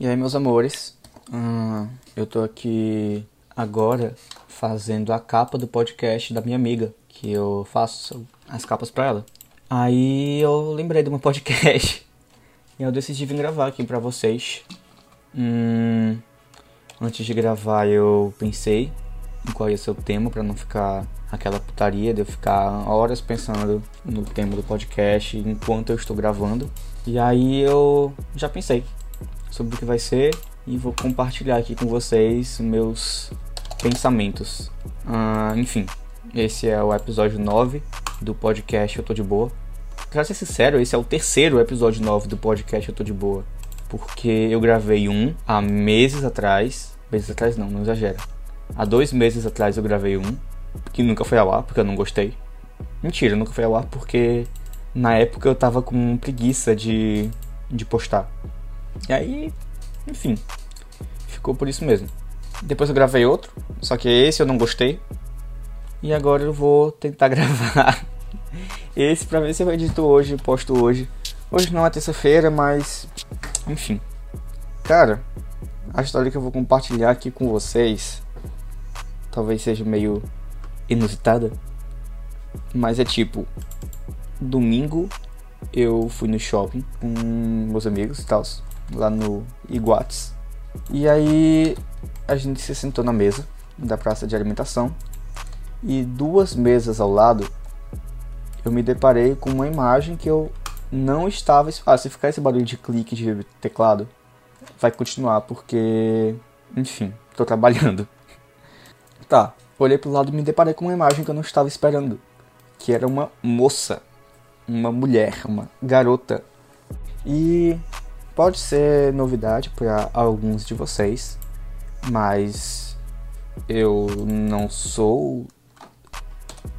E aí, meus amores, hum, eu tô aqui agora fazendo a capa do podcast da minha amiga, que eu faço as capas pra ela. Aí eu lembrei do meu podcast e eu decidi vir gravar aqui pra vocês. Hum, antes de gravar, eu pensei em qual ia ser o tema pra não ficar aquela putaria de eu ficar horas pensando no tema do podcast enquanto eu estou gravando. E aí eu já pensei sobre o que vai ser e vou compartilhar aqui com vocês meus pensamentos. Ah, enfim, esse é o episódio 9 do podcast Eu Tô de Boa. Pra ser sincero, esse é o terceiro episódio 9 do podcast Eu Tô de Boa. Porque eu gravei um há meses atrás. Meses atrás não, não exagera. Há dois meses atrás eu gravei um, que nunca foi ao ar porque eu não gostei. Mentira, nunca foi ao ar porque na época eu tava com preguiça de, de postar. E aí, enfim, ficou por isso mesmo. Depois eu gravei outro, só que esse eu não gostei. E agora eu vou tentar gravar esse pra ver se eu edito hoje, posto hoje. Hoje não é terça-feira, mas enfim. Cara, a história que eu vou compartilhar aqui com vocês talvez seja meio inusitada, mas é tipo domingo eu fui no shopping com meus amigos e tal lá no Iguates. E aí a gente se sentou na mesa da praça de alimentação e duas mesas ao lado eu me deparei com uma imagem que eu não estava. Ah, se ficar esse barulho de clique de teclado, vai continuar porque, enfim, estou trabalhando. Tá, olhei pro lado e me deparei com uma imagem que eu não estava esperando, que era uma moça, uma mulher, uma garota. E Pode ser novidade para alguns de vocês, mas eu não sou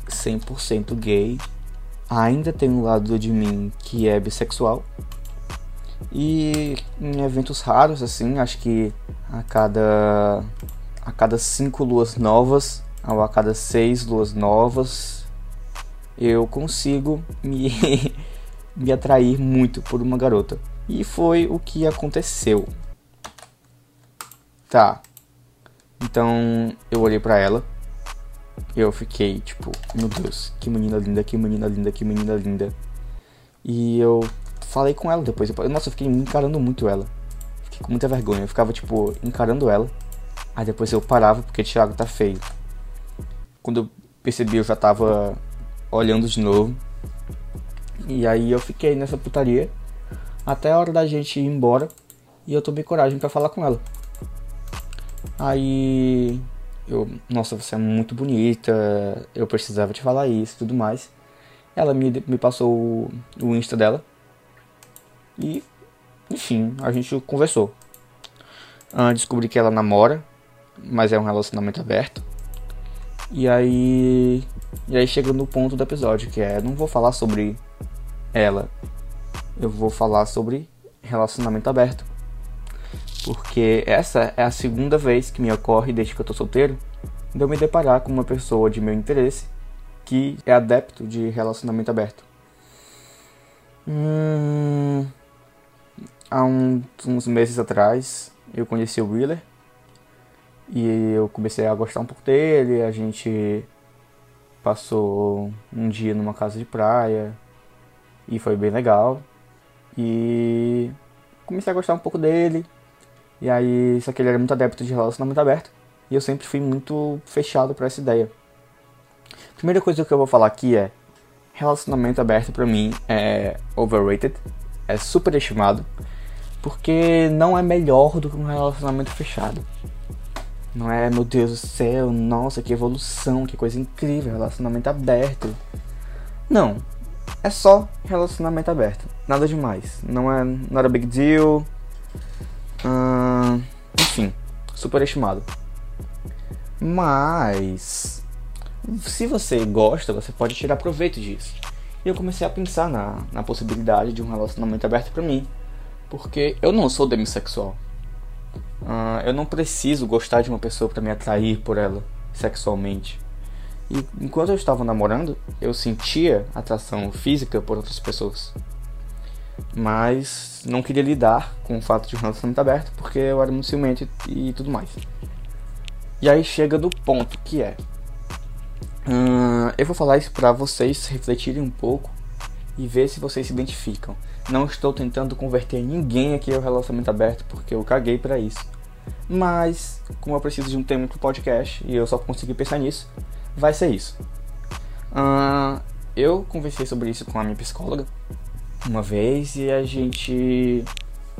100% gay. Ainda tem um lado de mim que é bissexual. E em eventos raros, assim, acho que a cada a cada cinco luas novas, ou a cada seis luas novas, eu consigo me, me atrair muito por uma garota. E foi o que aconteceu. Tá. Então eu olhei para ela. Eu fiquei tipo, meu Deus, que menina linda, que menina linda, que menina linda. E eu falei com ela depois. Eu, nossa, eu fiquei encarando muito ela. Fiquei com muita vergonha. Eu ficava tipo encarando ela. Aí depois eu parava porque Thiago tá feio. Quando eu percebi, eu já tava olhando de novo. E aí eu fiquei nessa putaria até a hora da gente ir embora e eu tomei coragem para falar com ela. Aí eu, nossa, você é muito bonita, eu precisava te falar isso e tudo mais. Ela me, me passou o, o Insta dela e, enfim, a gente conversou. Ah, descobri que ela namora, mas é um relacionamento aberto. E aí, e aí chega no ponto do episódio, que é, não vou falar sobre ela eu vou falar sobre relacionamento aberto. Porque essa é a segunda vez que me ocorre desde que eu tô solteiro de eu me deparar com uma pessoa de meu interesse que é adepto de relacionamento aberto. Hum, há um, uns meses atrás eu conheci o Wheeler e eu comecei a gostar um pouco dele. A gente passou um dia numa casa de praia e foi bem legal. E comecei a gostar um pouco dele. E aí, só que ele era muito adepto de relacionamento aberto. E eu sempre fui muito fechado para essa ideia. Primeira coisa que eu vou falar aqui é: relacionamento aberto para mim é overrated, é superestimado, porque não é melhor do que um relacionamento fechado. Não é, meu Deus do céu, nossa, que evolução, que coisa incrível, relacionamento aberto. Não, é só relacionamento aberto. Nada demais. Não é nada big deal. Hum, enfim, superestimado. Mas se você gosta, você pode tirar proveito disso. E eu comecei a pensar na, na possibilidade de um relacionamento aberto para mim. Porque eu não sou demissexual. Uh, eu não preciso gostar de uma pessoa para me atrair por ela sexualmente. E enquanto eu estava namorando, eu sentia atração física por outras pessoas. Mas não queria lidar com o fato de relacionamento aberto porque eu era muito ciumento e tudo mais. E aí chega do ponto que é. Hum, eu vou falar isso para vocês refletirem um pouco e ver se vocês se identificam. Não estou tentando converter ninguém aqui ao relacionamento aberto porque eu caguei para isso. Mas, como eu preciso de um tema pro podcast e eu só consegui pensar nisso, vai ser isso. Uh, eu conversei sobre isso com a minha psicóloga uma vez e a gente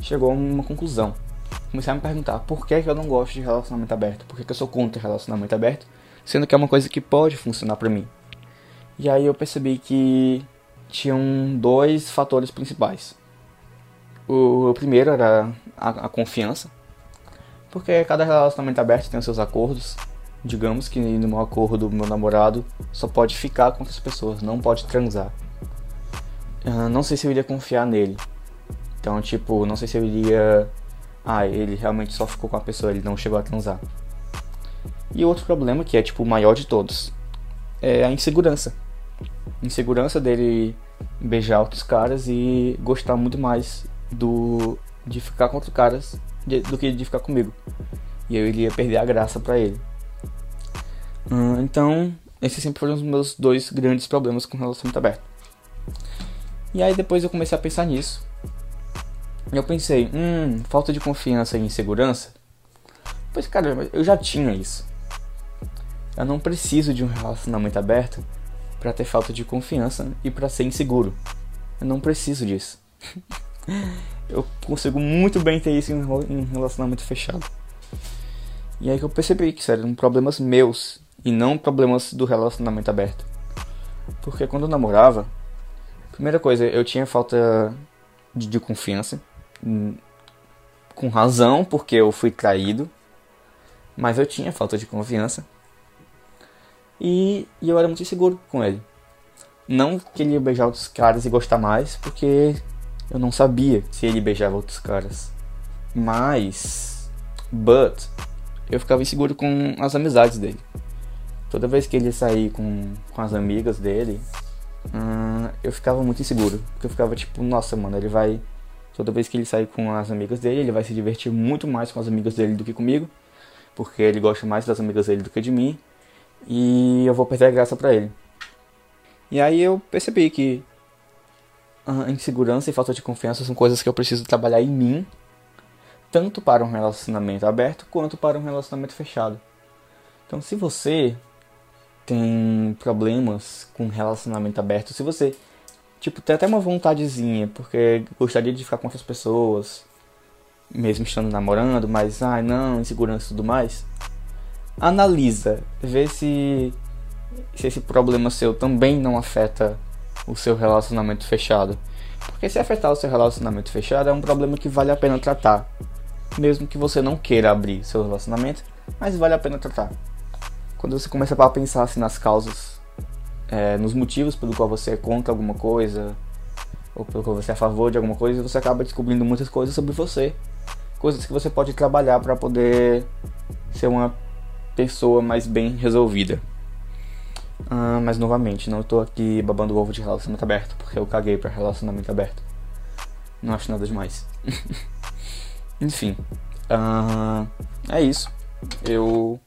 chegou a uma conclusão. Comecei a me perguntar por que, eu não gosto de relacionamento aberto, por que, que eu sou contra relacionamento aberto, sendo que é uma coisa que pode funcionar para mim. E aí eu percebi que tinham dois fatores principais. O primeiro era a, a confiança, porque cada relacionamento aberto tem os seus acordos. Digamos que no meu acordo, meu namorado só pode ficar com outras pessoas, não pode transar. Uh, não sei se eu iria confiar nele. Então, tipo, não sei se eu iria. Ah, ele realmente só ficou com a pessoa, ele não chegou a transar. E outro problema, que é tipo o maior de todos, é a insegurança. Insegurança dele beijar outros caras e gostar muito mais do de ficar com outros caras de, do que de ficar comigo. E eu iria perder a graça para ele. Hum, então, esses sempre foram os meus dois grandes problemas com relacionamento aberto. E aí depois eu comecei a pensar nisso. E eu pensei, hum, falta de confiança e insegurança? Pois cara, eu já tinha isso. Eu não preciso de um relacionamento aberto para ter falta de confiança e para ser inseguro. Eu não preciso disso. eu consigo muito bem ter isso em um relacionamento fechado. E aí que eu percebi que isso eram problemas meus e não problemas do relacionamento aberto. Porque quando eu namorava, primeira coisa, eu tinha falta de, de confiança. Hum, com razão, porque eu fui traído. Mas eu tinha falta de confiança. E, e eu era muito inseguro com ele. Não que ele beijar outros caras e gostar mais, porque eu não sabia se ele beijava outros caras. Mas. But. Eu ficava inseguro com as amizades dele. Toda vez que ele ia sair com, com as amigas dele, hum, eu ficava muito inseguro. Porque eu ficava tipo, nossa, mano, ele vai. Toda vez que ele sair com as amigas dele, ele vai se divertir muito mais com as amigas dele do que comigo. Porque ele gosta mais das amigas dele do que de mim e eu vou perder a graça para ele. E aí eu percebi que a insegurança e falta de confiança são coisas que eu preciso trabalhar em mim, tanto para um relacionamento aberto quanto para um relacionamento fechado. Então, se você tem problemas com relacionamento aberto, se você tipo tem até uma vontadezinha, porque gostaria de ficar com outras pessoas, mesmo estando namorando, mas ai não, insegurança e tudo mais, analisa, vê se, se esse problema seu também não afeta o seu relacionamento fechado. Porque se afetar o seu relacionamento fechado é um problema que vale a pena tratar. Mesmo que você não queira abrir seu relacionamento, mas vale a pena tratar. Quando você começa a pensar assim, nas causas, é, nos motivos pelo qual você é contra alguma coisa, ou pelo qual você é a favor de alguma coisa, você acaba descobrindo muitas coisas sobre você. Coisas que você pode trabalhar para poder ser uma pessoa mais bem resolvida. Ah, mas novamente, não estou aqui babando ovo de relacionamento aberto, porque eu caguei para relacionamento aberto. Não acho nada demais. Enfim, uh, é isso. Eu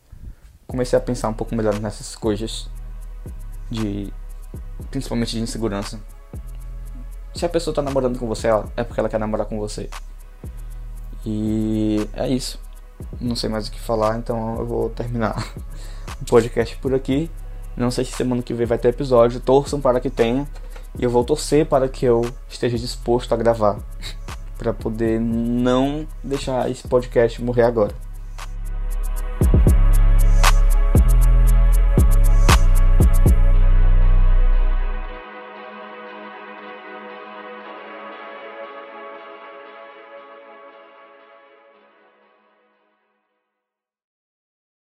comecei a pensar um pouco melhor nessas coisas de principalmente de insegurança. Se a pessoa está namorando com você, é porque ela quer namorar com você. E é isso não sei mais o que falar, então eu vou terminar o podcast por aqui. Não sei se semana que vem vai ter episódio, torçam para que tenha. E eu vou torcer para que eu esteja disposto a gravar. para poder não deixar esse podcast morrer agora.